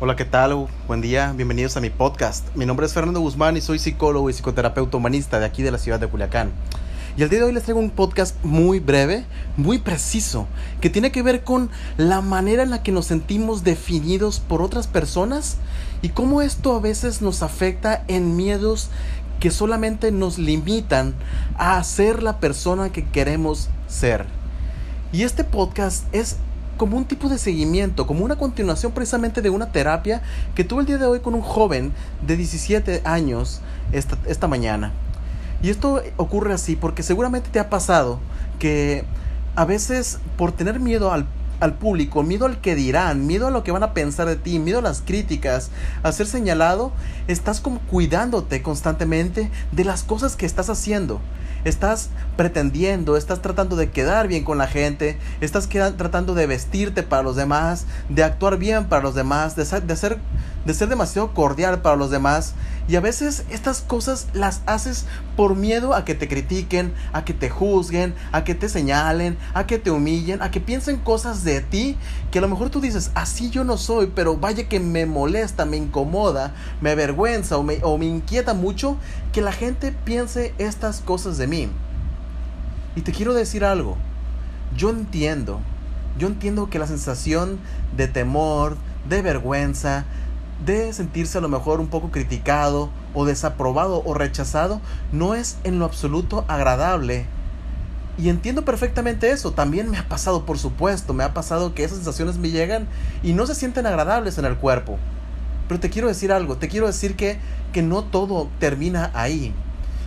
Hola, ¿qué tal? Buen día, bienvenidos a mi podcast. Mi nombre es Fernando Guzmán y soy psicólogo y psicoterapeuta humanista de aquí de la ciudad de Culiacán. Y el día de hoy les traigo un podcast muy breve, muy preciso, que tiene que ver con la manera en la que nos sentimos definidos por otras personas y cómo esto a veces nos afecta en miedos que solamente nos limitan a ser la persona que queremos ser. Y este podcast es como un tipo de seguimiento, como una continuación precisamente de una terapia que tuve el día de hoy con un joven de 17 años esta, esta mañana. Y esto ocurre así porque seguramente te ha pasado que a veces por tener miedo al, al, público, miedo al que dirán, miedo a lo que van a pensar de ti, miedo a las críticas, a ser señalado, estás como cuidándote constantemente de las cosas que estás haciendo estás pretendiendo, estás tratando de quedar bien con la gente, estás tratando de vestirte para los demás, de actuar bien para los demás, de ser, de ser, de ser demasiado cordial para los demás. Y a veces estas cosas las haces por miedo a que te critiquen, a que te juzguen, a que te señalen, a que te humillen, a que piensen cosas de ti que a lo mejor tú dices, así yo no soy, pero vaya que me molesta, me incomoda, me avergüenza o me, o me inquieta mucho que la gente piense estas cosas de mí. Y te quiero decir algo, yo entiendo, yo entiendo que la sensación de temor, de vergüenza, de sentirse a lo mejor un poco criticado o desaprobado o rechazado no es en lo absoluto agradable. Y entiendo perfectamente eso. También me ha pasado, por supuesto, me ha pasado que esas sensaciones me llegan y no se sienten agradables en el cuerpo. Pero te quiero decir algo, te quiero decir que, que no todo termina ahí.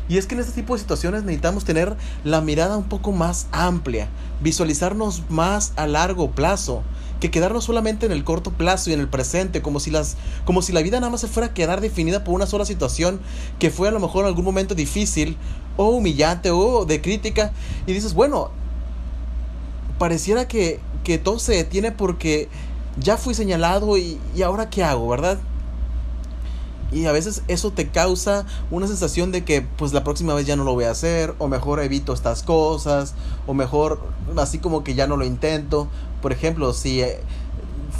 Y es que en este tipo de situaciones necesitamos tener la mirada un poco más amplia, visualizarnos más a largo plazo, que quedarnos solamente en el corto plazo y en el presente, como si las como si la vida nada más se fuera a quedar definida por una sola situación que fue a lo mejor en algún momento difícil o humillante o de crítica y dices, bueno, pareciera que, que todo se detiene porque ya fui señalado y, y ahora qué hago, ¿verdad? Y a veces eso te causa una sensación de que pues la próxima vez ya no lo voy a hacer, o mejor evito estas cosas, o mejor así como que ya no lo intento. Por ejemplo, si eh,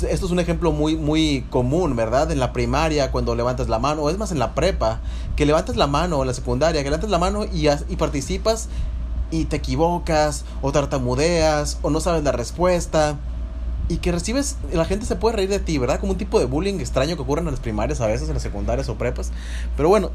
esto es un ejemplo muy muy común, ¿verdad? En la primaria cuando levantas la mano, o es más en la prepa, que levantas la mano en la secundaria, que levantas la mano y, y participas y te equivocas o tartamudeas o no sabes la respuesta y que recibes, la gente se puede reír de ti, ¿verdad? Como un tipo de bullying extraño que ocurre en las primarias a veces, en las secundarias o prepas. Pero bueno,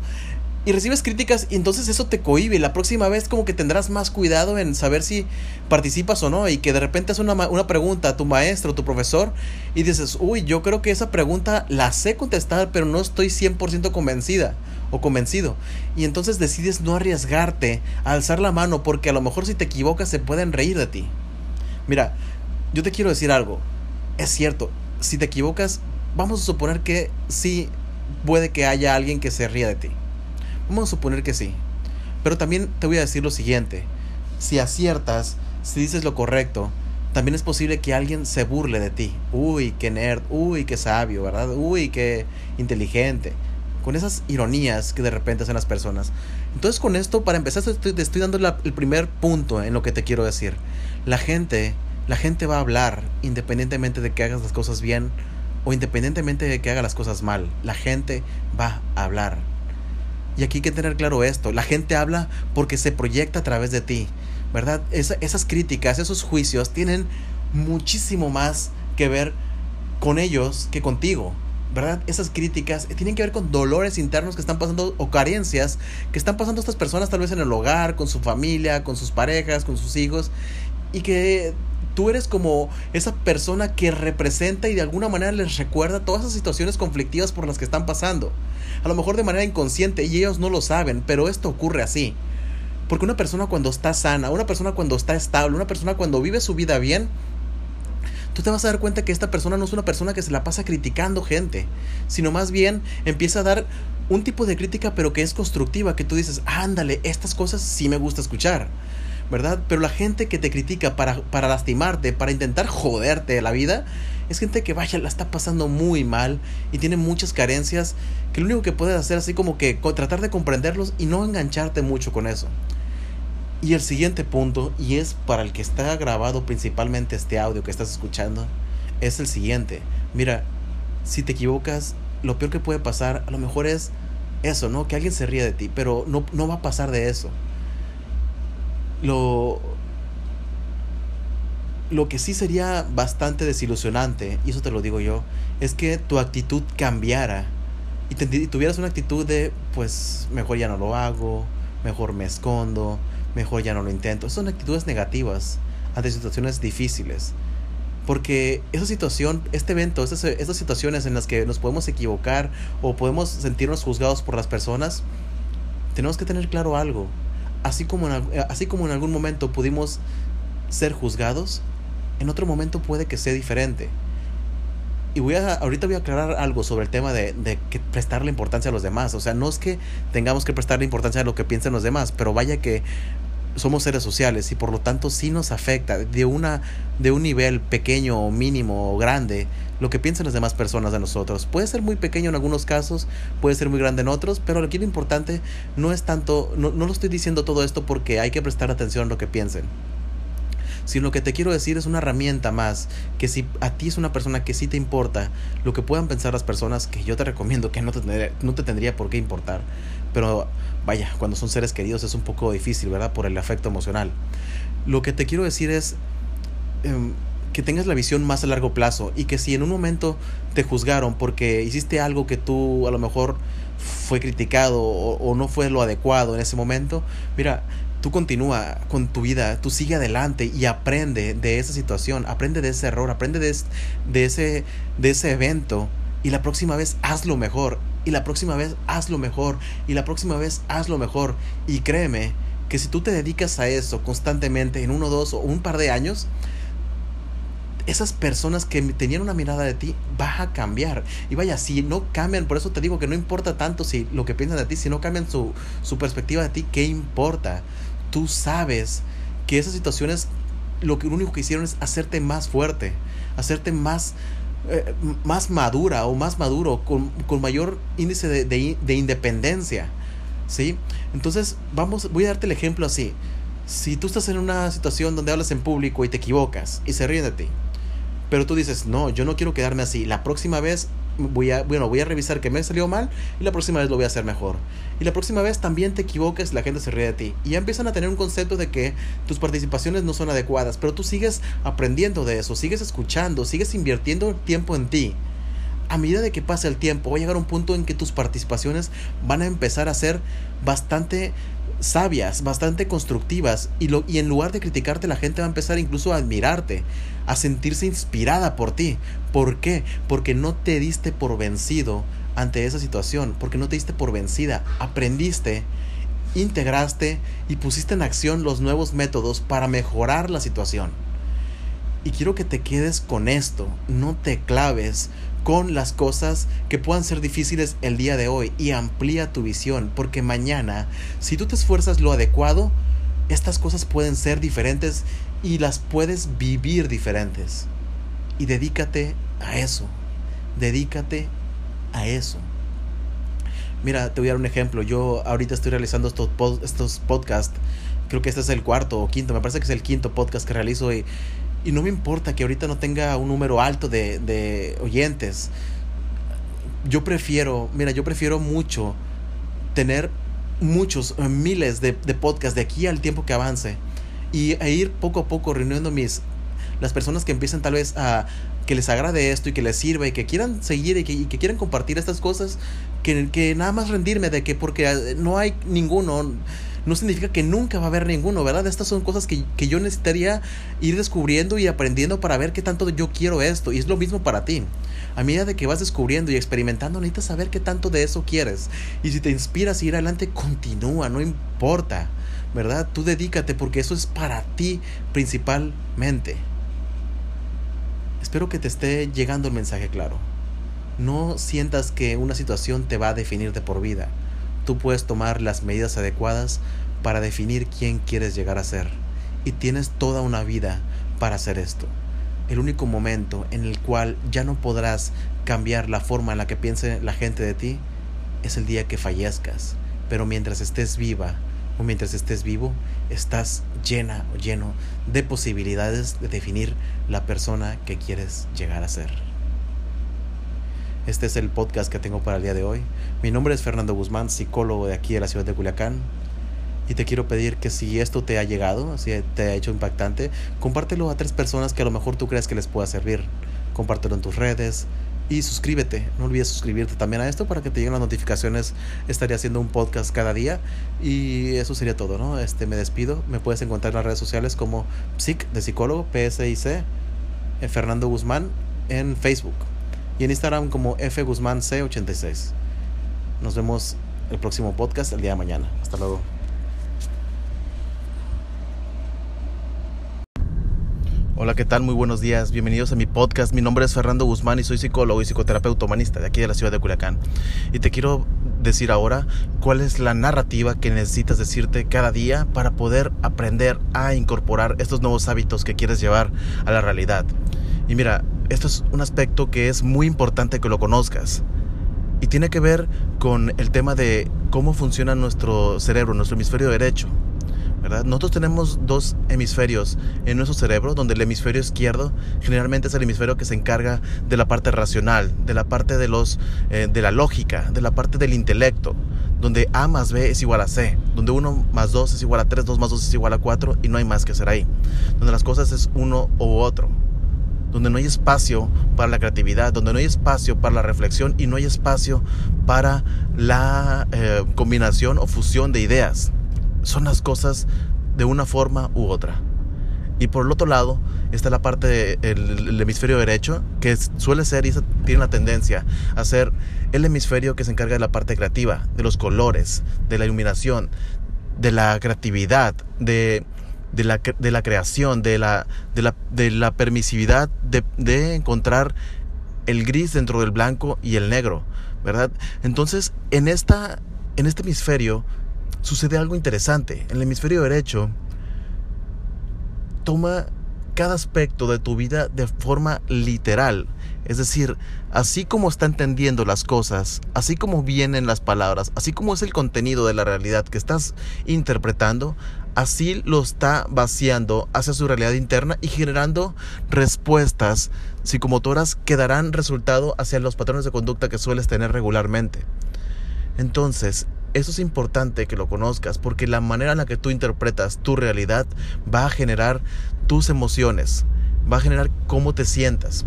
y recibes críticas y entonces eso te cohibe. La próxima vez como que tendrás más cuidado en saber si participas o no y que de repente es una, una pregunta a tu maestro tu profesor y dices, uy, yo creo que esa pregunta la sé contestar, pero no estoy 100% convencida o convencido. Y entonces decides no arriesgarte alzar la mano porque a lo mejor si te equivocas se pueden reír de ti. Mira, yo te quiero decir algo. Es cierto, si te equivocas, vamos a suponer que sí puede que haya alguien que se ría de ti. Vamos a suponer que sí. Pero también te voy a decir lo siguiente. Si aciertas, si dices lo correcto, también es posible que alguien se burle de ti. Uy, qué nerd, uy, qué sabio, ¿verdad? Uy, qué inteligente. Con esas ironías que de repente hacen las personas. Entonces con esto, para empezar, te estoy, dando el primer punto en lo que te quiero decir. La gente la gente va a hablar independientemente de que hagas las cosas bien o independientemente de que hagas las cosas mal. La gente va a hablar. Y aquí hay que tener claro esto. La gente habla porque se proyecta a través de ti. ¿Verdad? esas críticas, esos juicios tienen muchísimo más que ver con ellos que contigo. ¿verdad? Esas críticas tienen que ver con dolores internos que están pasando o carencias que están pasando estas personas tal vez en el hogar, con su familia, con sus parejas, con sus hijos y que tú eres como esa persona que representa y de alguna manera les recuerda todas esas situaciones conflictivas por las que están pasando. A lo mejor de manera inconsciente y ellos no lo saben, pero esto ocurre así. Porque una persona cuando está sana, una persona cuando está estable, una persona cuando vive su vida bien, tú te vas a dar cuenta que esta persona no es una persona que se la pasa criticando gente, sino más bien empieza a dar un tipo de crítica pero que es constructiva, que tú dices, ándale, estas cosas sí me gusta escuchar. ¿Verdad? Pero la gente que te critica para, para lastimarte, para intentar joderte la vida, es gente que vaya, la está pasando muy mal y tiene muchas carencias que lo único que puedes hacer es así como que tratar de comprenderlos y no engancharte mucho con eso. Y el siguiente punto, y es para el que está grabado principalmente este audio que estás escuchando, es el siguiente. Mira, si te equivocas, lo peor que puede pasar a lo mejor es eso, ¿no? Que alguien se ríe de ti, pero no, no va a pasar de eso. Lo, lo que sí sería bastante desilusionante, y eso te lo digo yo, es que tu actitud cambiara y, tuvieras una actitud de, pues, mejor ya no lo hago, mejor me escondo, mejor ya no lo intento. Son actitudes negativas ante situaciones difíciles. Porque esa situación, este evento, estas, estas situaciones en las que nos podemos equivocar o podemos sentirnos juzgados por las personas, tenemos que tener claro algo. Así como en, así como en algún momento pudimos ser juzgados, en otro momento puede que sea diferente. Y voy a, ahorita voy a aclarar algo sobre el tema de, de que prestarle importancia a los demás. O sea, no es que tengamos que prestarle importancia a lo que piensen los demás, pero vaya que somos seres sociales y por lo tanto sí nos afecta de, una, de un nivel pequeño o mínimo o grande lo que piensan las demás personas de nosotros. Puede ser muy pequeño en algunos casos, puede ser muy grande en otros, pero aquí lo importante no es tanto, no, no lo estoy diciendo todo esto porque hay que prestar atención a lo que piensen sino lo que te quiero decir es una herramienta más, que si a ti es una persona que sí te importa, lo que puedan pensar las personas, que yo te recomiendo que no te, no te tendría por qué importar, pero vaya, cuando son seres queridos es un poco difícil, ¿verdad? Por el afecto emocional. Lo que te quiero decir es em, que tengas la visión más a largo plazo y que si en un momento te juzgaron porque hiciste algo que tú a lo mejor fue criticado o, no fue lo adecuado en ese momento, mira, tú continúa con tu vida, tú sigue adelante y aprende de esa situación, aprende de ese error, aprende de, de, ese, de ese evento y la próxima vez hazlo mejor y la próxima vez hazlo mejor y la próxima vez hazlo mejor. Y créeme que si tú te dedicas a eso constantemente en uno, dos o un par de años, esas personas que tenían una mirada de ti va a cambiar. Y vaya, si no cambian, por eso te digo que no importa tanto si lo que piensan de ti, si no cambian su, su perspectiva de ti, ¿qué importa? tú sabes que esas situaciones lo, que, lo único que hicieron es hacerte más fuerte, hacerte más, eh, más madura o más maduro, con, con mayor índice de, de, de, independencia. ¿Sí? Entonces, vamos, voy a darte el ejemplo así. Si tú estás en una situación donde hablas en público y te equivocas y se ríen de ti, pero tú dices, no, yo no quiero quedarme así, la próxima vez voy a, bueno, voy a revisar que me salió mal y la próxima vez lo voy a hacer mejor. Y la próxima vez también te equivoques, la gente se ríe de ti. Y ya empiezan a tener un concepto de que tus participaciones no son adecuadas, pero tú sigues aprendiendo de eso, sigues escuchando, sigues invirtiendo tiempo en ti. A medida de que pase el tiempo, va a llegar un punto en que tus participaciones van a empezar a ser bastante sabias, bastante constructivas y, lo, y en lugar de criticarte la gente va a empezar incluso a admirarte, a sentirse inspirada por ti. ¿Por qué? Porque no te diste por vencido ante esa situación, porque no te diste por vencida, aprendiste, integraste y pusiste en acción los nuevos métodos para mejorar la situación. Y quiero que te quedes con esto, no te claves con las cosas que puedan ser difíciles el día de hoy y amplía tu visión, porque mañana, si tú te esfuerzas lo adecuado, estas cosas pueden ser diferentes y las puedes vivir diferentes. Y dedícate a eso, dedícate a eso. Mira, te voy a dar un ejemplo. Yo ahorita estoy realizando estos, estos podcasts. Creo que este es el cuarto o quinto. Me parece que es el quinto podcast que realizo. Y y no me importa que ahorita no tenga un número alto de, de oyentes. Yo prefiero, mira, yo prefiero mucho tener muchos, eh, miles de, de podcasts de aquí al tiempo que avance. Y e ir poco a poco reuniendo mis, las personas que empiecen tal vez a que les agrade esto y que les sirva y que quieran seguir y que, y que quieran compartir estas cosas, que, que, nada más rendirme de que porque eh, no hay ninguno, no significa que nunca va a haber ninguno, ¿verdad? Estas son cosas que, que yo necesitaría ir descubriendo y aprendiendo para ver qué tanto yo quiero esto. Y es lo mismo para ti. A medida de que vas descubriendo y experimentando, necesitas saber qué tanto de eso quieres. Y si te inspiras a ir adelante, continúa, no importa, ¿verdad? Tú dedícate porque eso es para ti principalmente. Espero que te esté llegando el mensaje claro. No sientas que una situación te va a definir de por vida tú puedes tomar las medidas adecuadas para definir quién quieres llegar a ser. Y tienes toda una vida para hacer esto. El único momento en el cual ya no podrás cambiar la forma en la que piense la gente de ti es el día que fallezcas. Pero mientras estés viva o mientras estés vivo, estás llena o lleno de posibilidades de definir la persona que quieres llegar a ser. Este es el podcast que tengo para el día de hoy. Mi nombre es Fernando Guzmán, psicólogo de aquí de la ciudad de Culiacán. Y te quiero pedir que si esto te ha llegado, si te ha hecho impactante, compártelo a tres personas que a lo mejor tú crees que les pueda servir. Compártelo en tus redes, y suscríbete. No olvides suscribirte también a esto para que te lleguen las notificaciones. Estaré haciendo un podcast cada día y eso sería todo, ¿no? Este me despido. Me puedes encontrar en las redes sociales como psic de psicólogo PSIC Fernando Guzmán en Facebook y en Instagram como F Guzmán C86. Nos vemos el próximo podcast el día de mañana. Hasta luego. Hola, ¿qué tal? Muy buenos días. Bienvenidos a mi podcast. Mi nombre es Fernando Guzmán y soy psicólogo y psicoterapeuta humanista de aquí de la ciudad de Culiacán. Y te quiero decir ahora cuál es la narrativa que necesitas decirte cada día para poder aprender a incorporar estos nuevos hábitos que quieres llevar a la realidad. Y mira, esto es un aspecto que es muy importante que lo conozcas. Y tiene que ver con el tema de cómo funciona nuestro cerebro, nuestro hemisferio derecho nosotros tenemos dos hemisferios en nuestro cerebro, donde el hemisferio izquierdo generalmente es el hemisferio que se encarga de la parte racional, de la parte de, los, eh, de la lógica, de la parte del intelecto, donde A más B es igual a C, donde 1 más 2 es igual a 3, 2 más 2 es igual a 4 y no hay más que hacer ahí, donde las cosas es uno u otro donde no hay espacio para la creatividad, donde no hay espacio para la reflexión y no hay espacio para la eh, combinación o fusión de ideas son las cosas de una forma u otra. Y por el otro lado está la parte del hemisferio derecho, que suele ser y tiene la tendencia a ser el hemisferio que se encarga de la parte creativa, de los colores, de la iluminación, de la creatividad, de, la, de la, creación, de la, de la, de la permisividad de, de encontrar el gris dentro del blanco y el negro, ¿verdad? Entonces, en, esta, en este hemisferio sucede algo interesante. En el hemisferio derecho, toma cada aspecto de tu vida de forma literal. Es decir, así como está entendiendo las cosas, así como vienen las palabras, así como es el contenido de la realidad que estás interpretando, así lo está vaciando hacia su realidad interna y generando respuestas psicomotoras que darán resultado hacia los patrones de conducta que sueles tener regularmente. Entonces, eso es importante que lo conozcas porque la manera en la que tú interpretas tu realidad va a generar tus emociones, va a generar cómo te sientas.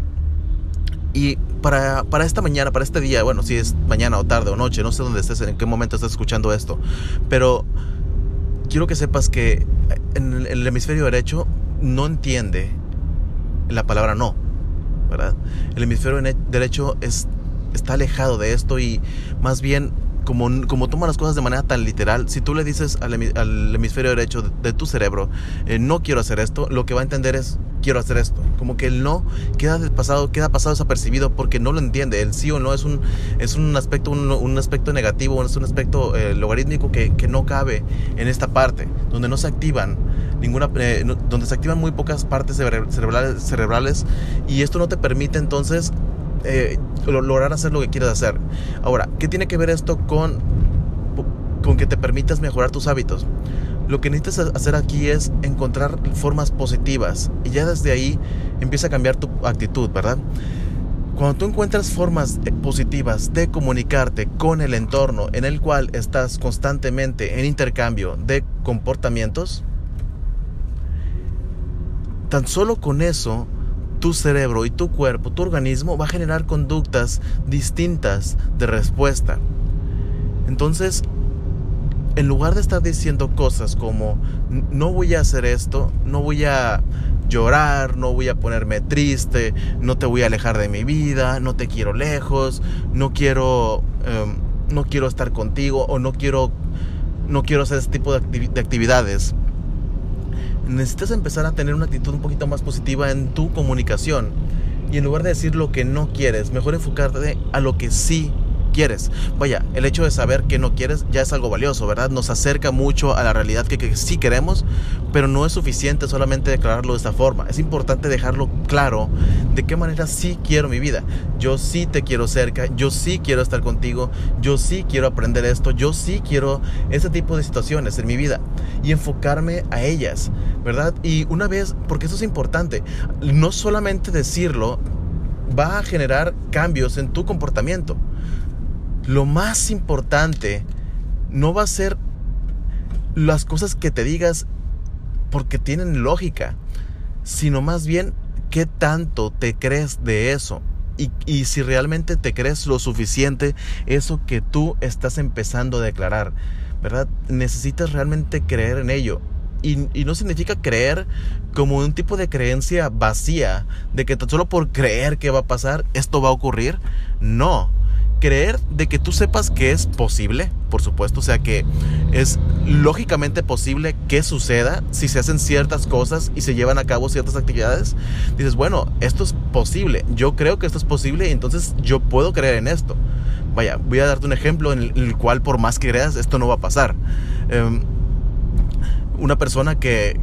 Y para, para, esta mañana, para este día, bueno, si es mañana o tarde o noche, no sé dónde estés, en qué momento estás escuchando esto, pero quiero que sepas que en el hemisferio derecho no entiende la palabra no, ¿verdad? El hemisferio derecho es, está alejado de esto y más bien como, como toma las cosas de manera tan literal, si tú le dices al, hemisferio derecho de, tu cerebro, eh, no quiero hacer esto, lo que va a entender es, quiero hacer esto. Como que el no queda pasado, queda pasado desapercibido porque no lo entiende. El sí o no es un, es un aspecto, un, aspecto negativo, es un aspecto eh, logarítmico que, que, no cabe en esta parte, donde no se activan ninguna, eh, donde se activan muy pocas partes cerebrales, cerebrales y esto no te permite entonces eh, lograr hacer lo que quieres hacer. Ahora, ¿qué tiene que ver esto con, con que te permitas mejorar tus hábitos? Lo que necesitas hacer aquí es encontrar formas positivas y ya desde ahí empieza a cambiar tu actitud, ¿verdad? Cuando tú encuentras formas positivas de comunicarte con el entorno en el cual estás constantemente en intercambio de comportamientos, tan solo con eso tu cerebro y tu cuerpo, tu organismo va a generar conductas distintas de respuesta. Entonces, en lugar de estar diciendo cosas como no voy a hacer esto, no voy a llorar, no voy a ponerme triste, no te voy a alejar de mi vida, no te quiero lejos, no quiero, em, no quiero estar contigo o no quiero, no quiero hacer este tipo de actividades necesitas empezar a tener una actitud un poquito más positiva en tu comunicación. Y en lugar de decir lo que no quieres, mejor enfocarte a lo que sí. Vaya, el hecho de saber que no quieres ya es algo valioso, ¿verdad? Nos acerca mucho a la realidad que, sí queremos, pero no es suficiente solamente declararlo de esta forma. Es importante dejarlo claro de qué manera sí quiero mi vida. Yo sí te quiero cerca, yo sí quiero estar contigo, yo sí quiero aprender esto, yo sí quiero ese tipo de situaciones en mi vida y enfocarme a ellas, ¿verdad? Y una vez, porque eso es importante, no solamente decirlo, va a generar cambios en tu comportamiento. Lo más importante no va a ser las cosas que te digas porque tienen lógica, sino más bien qué tanto te crees de eso y, y, si realmente te crees lo suficiente eso que tú estás empezando a declarar, ¿verdad? Necesitas realmente creer en ello. Y, y, no significa creer como un tipo de creencia vacía, de que solo por creer que va a pasar, esto va a ocurrir. No, creer de que tú sepas que es posible, por supuesto, o sea que es lógicamente posible que suceda si se hacen ciertas cosas y se llevan a cabo ciertas actividades. Dices, bueno, esto es posible, yo creo que esto es posible y entonces yo puedo creer en esto. Vaya, voy a darte un ejemplo en el, cual por más que creas, esto no va a pasar. Um, una persona que,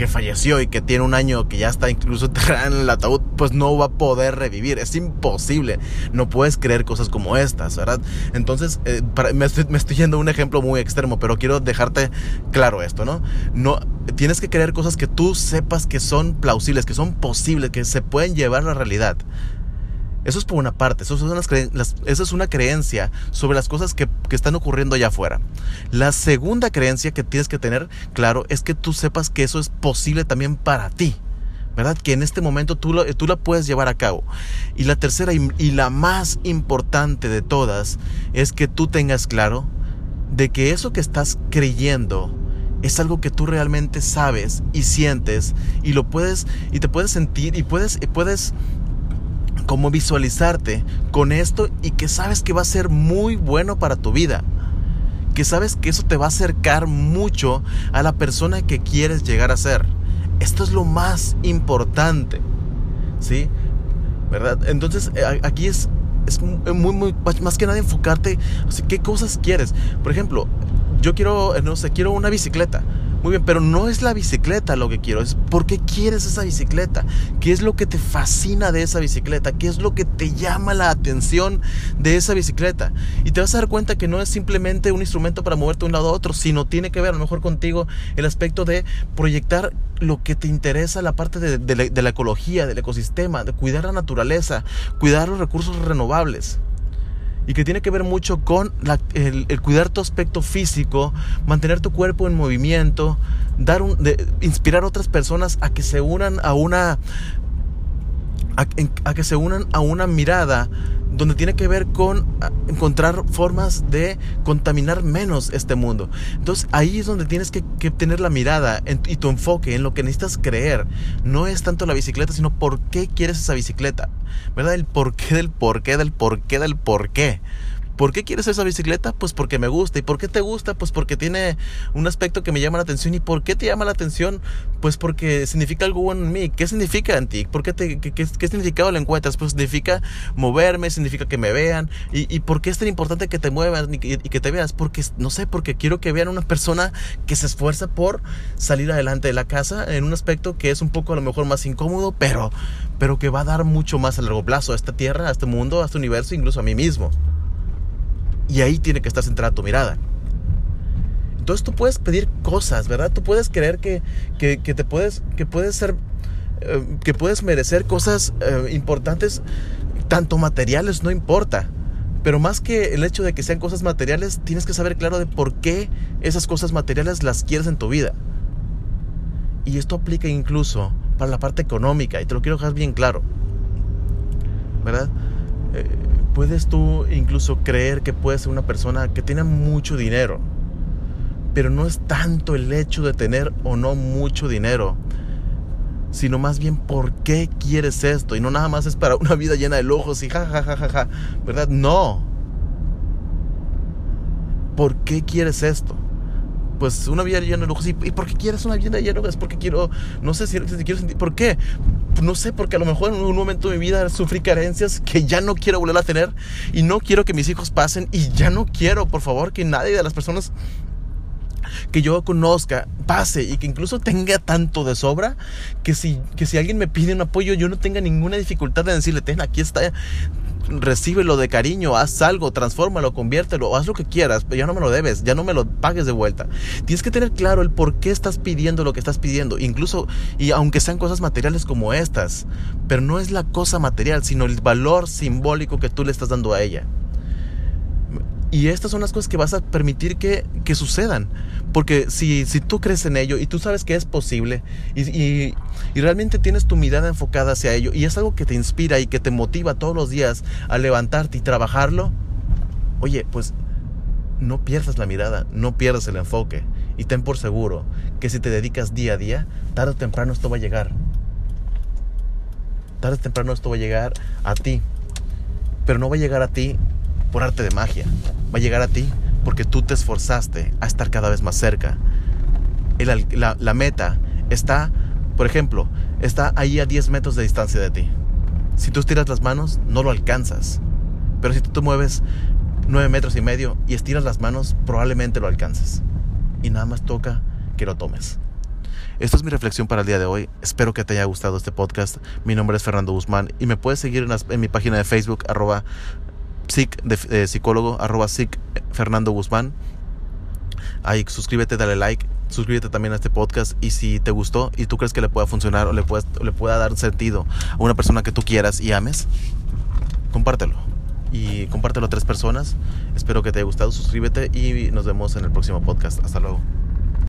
que falleció y que tiene un año que ya está incluso en el ataúd, pues no va a poder revivir. Es imposible. No puedes creer cosas como estas, ¿verdad? Entonces, eh, para, me, estoy, me, estoy, yendo a un ejemplo muy extremo, pero quiero dejarte claro esto, ¿no? No tienes que creer cosas que tú sepas que son plausibles, que son posibles, que se pueden llevar a la realidad. Eso es por una parte, eso es una, eso es una creencia sobre las cosas que, que, están ocurriendo allá afuera. La segunda creencia que tienes que tener claro es que tú sepas que eso es posible también para ti. ¿Verdad? Que en este momento tú, lo, tú la puedes llevar a cabo. Y la tercera y, y la más importante de todas es que tú tengas claro de que eso que estás creyendo es algo que tú realmente sabes y sientes y lo puedes y te puedes sentir y puedes y puedes como visualizarte con esto y que sabes que va a ser muy bueno para tu vida. Que sabes que eso te va a acercar mucho a la persona que quieres llegar a ser. Esto es lo más importante. ¿Sí? ¿Verdad? Entonces aquí es, es muy, muy, más que nada enfocarte. ¿Qué cosas quieres? Por ejemplo, yo quiero, no sé, quiero una bicicleta. Muy bien, pero no es la bicicleta lo que quiero, es por qué quieres esa bicicleta, qué es lo que te fascina de esa bicicleta, qué es lo que te llama la atención de esa bicicleta. Y te vas a dar cuenta que no es simplemente un instrumento para moverte de un lado a otro, sino tiene que ver a lo mejor contigo el aspecto de proyectar lo que te interesa, la parte de, de, la, de la ecología, del ecosistema, de cuidar la naturaleza, cuidar los recursos renovables y que tiene que ver mucho con la, el, cuidar tu aspecto físico, mantener tu cuerpo en movimiento, dar un, de, inspirar a otras personas a que se unan a una a, que se unan a una mirada donde tiene que ver con encontrar formas de contaminar menos este mundo. Entonces ahí es donde tienes que, tener la mirada y tu enfoque en lo que necesitas creer. No es tanto la bicicleta, sino por qué quieres esa bicicleta. ¿Verdad? El porqué del porqué del porqué del porqué. ¿Por qué quieres esa bicicleta? Pues porque me gusta. ¿Y por qué te gusta? Pues porque tiene un aspecto que me llama la atención. ¿Y por qué te llama la atención? Pues porque significa algo bueno en mí. ¿Qué significa en ti? ¿Por qué, qué, significado le encuentras? Pues significa moverme, significa que me vean. ¿Y, y por qué es tan importante que te muevas y, que te veas? Porque, no sé, porque quiero que vean una persona que se esfuerza por salir adelante de la casa en un aspecto que es un poco a lo mejor más incómodo, pero, pero que va a dar mucho más a largo plazo a esta tierra, a este mundo, a este universo, incluso a mí mismo. Y ahí tiene que estar centrada tu mirada. Entonces tú puedes pedir cosas, ¿verdad? Tú puedes creer que, que, te puedes, que puedes ser, eh, que puedes merecer cosas eh, importantes, tanto materiales, no importa. Pero más que el hecho de que sean cosas materiales, tienes que saber claro de por qué esas cosas materiales las quieres en tu vida. Y esto aplica incluso para la parte económica, y te lo quiero dejar bien claro. ¿Verdad? Eh, puedes tú incluso creer que puedes ser una persona que tiene mucho dinero. Pero no es tanto el hecho de tener o no mucho dinero, sino más bien por qué quieres esto. Y no nada más es para una vida llena de lujos y ja, ja, ja, ja, ja, ¿verdad? No. ¿Por qué quieres esto? pues una vida llena de lujos. ¿Y, por qué quieres una vida llena de lujos? Porque quiero, no sé si, si quiero sentir, ¿por qué? No sé, porque a lo mejor en un momento de mi vida sufrí carencias que ya no quiero volver a tener y no quiero que mis hijos pasen y ya no quiero, por favor, que nadie de las personas que yo conozca pase y que incluso tenga tanto de sobra que si, que si alguien me pide un apoyo yo no tenga ninguna dificultad de decirle, ten, aquí está, recíbelo de cariño, haz algo, transfórmalo, conviértelo, haz lo que quieras, pero ya no me lo debes, ya no me lo pagues de vuelta. Tienes que tener claro el por qué estás pidiendo lo que estás pidiendo, incluso, y aunque sean cosas materiales como estas, pero no es la cosa material, sino el valor simbólico que tú le estás dando a ella. Y estas son las cosas que vas a permitir que, que sucedan. Porque si, si, tú crees en ello y tú sabes que es posible y, y, y, realmente tienes tu mirada enfocada hacia ello y es algo que te inspira y que te motiva todos los días a levantarte y trabajarlo, oye, pues no pierdas la mirada, no pierdas el enfoque y ten por seguro que si te dedicas día a día, tarde o temprano esto va a llegar. Tarde o temprano esto va a llegar a ti. Pero no va a llegar a ti por arte de magia. Va a llegar a ti porque tú te esforzaste a estar cada vez más cerca. La, meta está, por ejemplo, está ahí a 10 metros de distancia de ti. Si tú estiras las manos, no lo alcanzas. Pero si tú te mueves 9 metros y medio y estiras las manos, probablemente lo alcances. Y nada más toca que lo tomes. Esta es mi reflexión para el día de hoy. Espero que te haya gustado este podcast. Mi nombre es Fernando Guzmán y me puedes seguir en, en mi página de Facebook, arroba psic de, de psicólogo, arroba psic Fernando Guzmán. Ahí suscríbete, dale like, suscríbete también a este podcast y si te gustó y tú crees que le pueda funcionar o le, puedes, o le pueda dar sentido a una persona que tú quieras y ames, compártelo. Y compártelo a tres personas. Espero que te haya gustado, suscríbete y nos vemos en el próximo podcast. Hasta luego.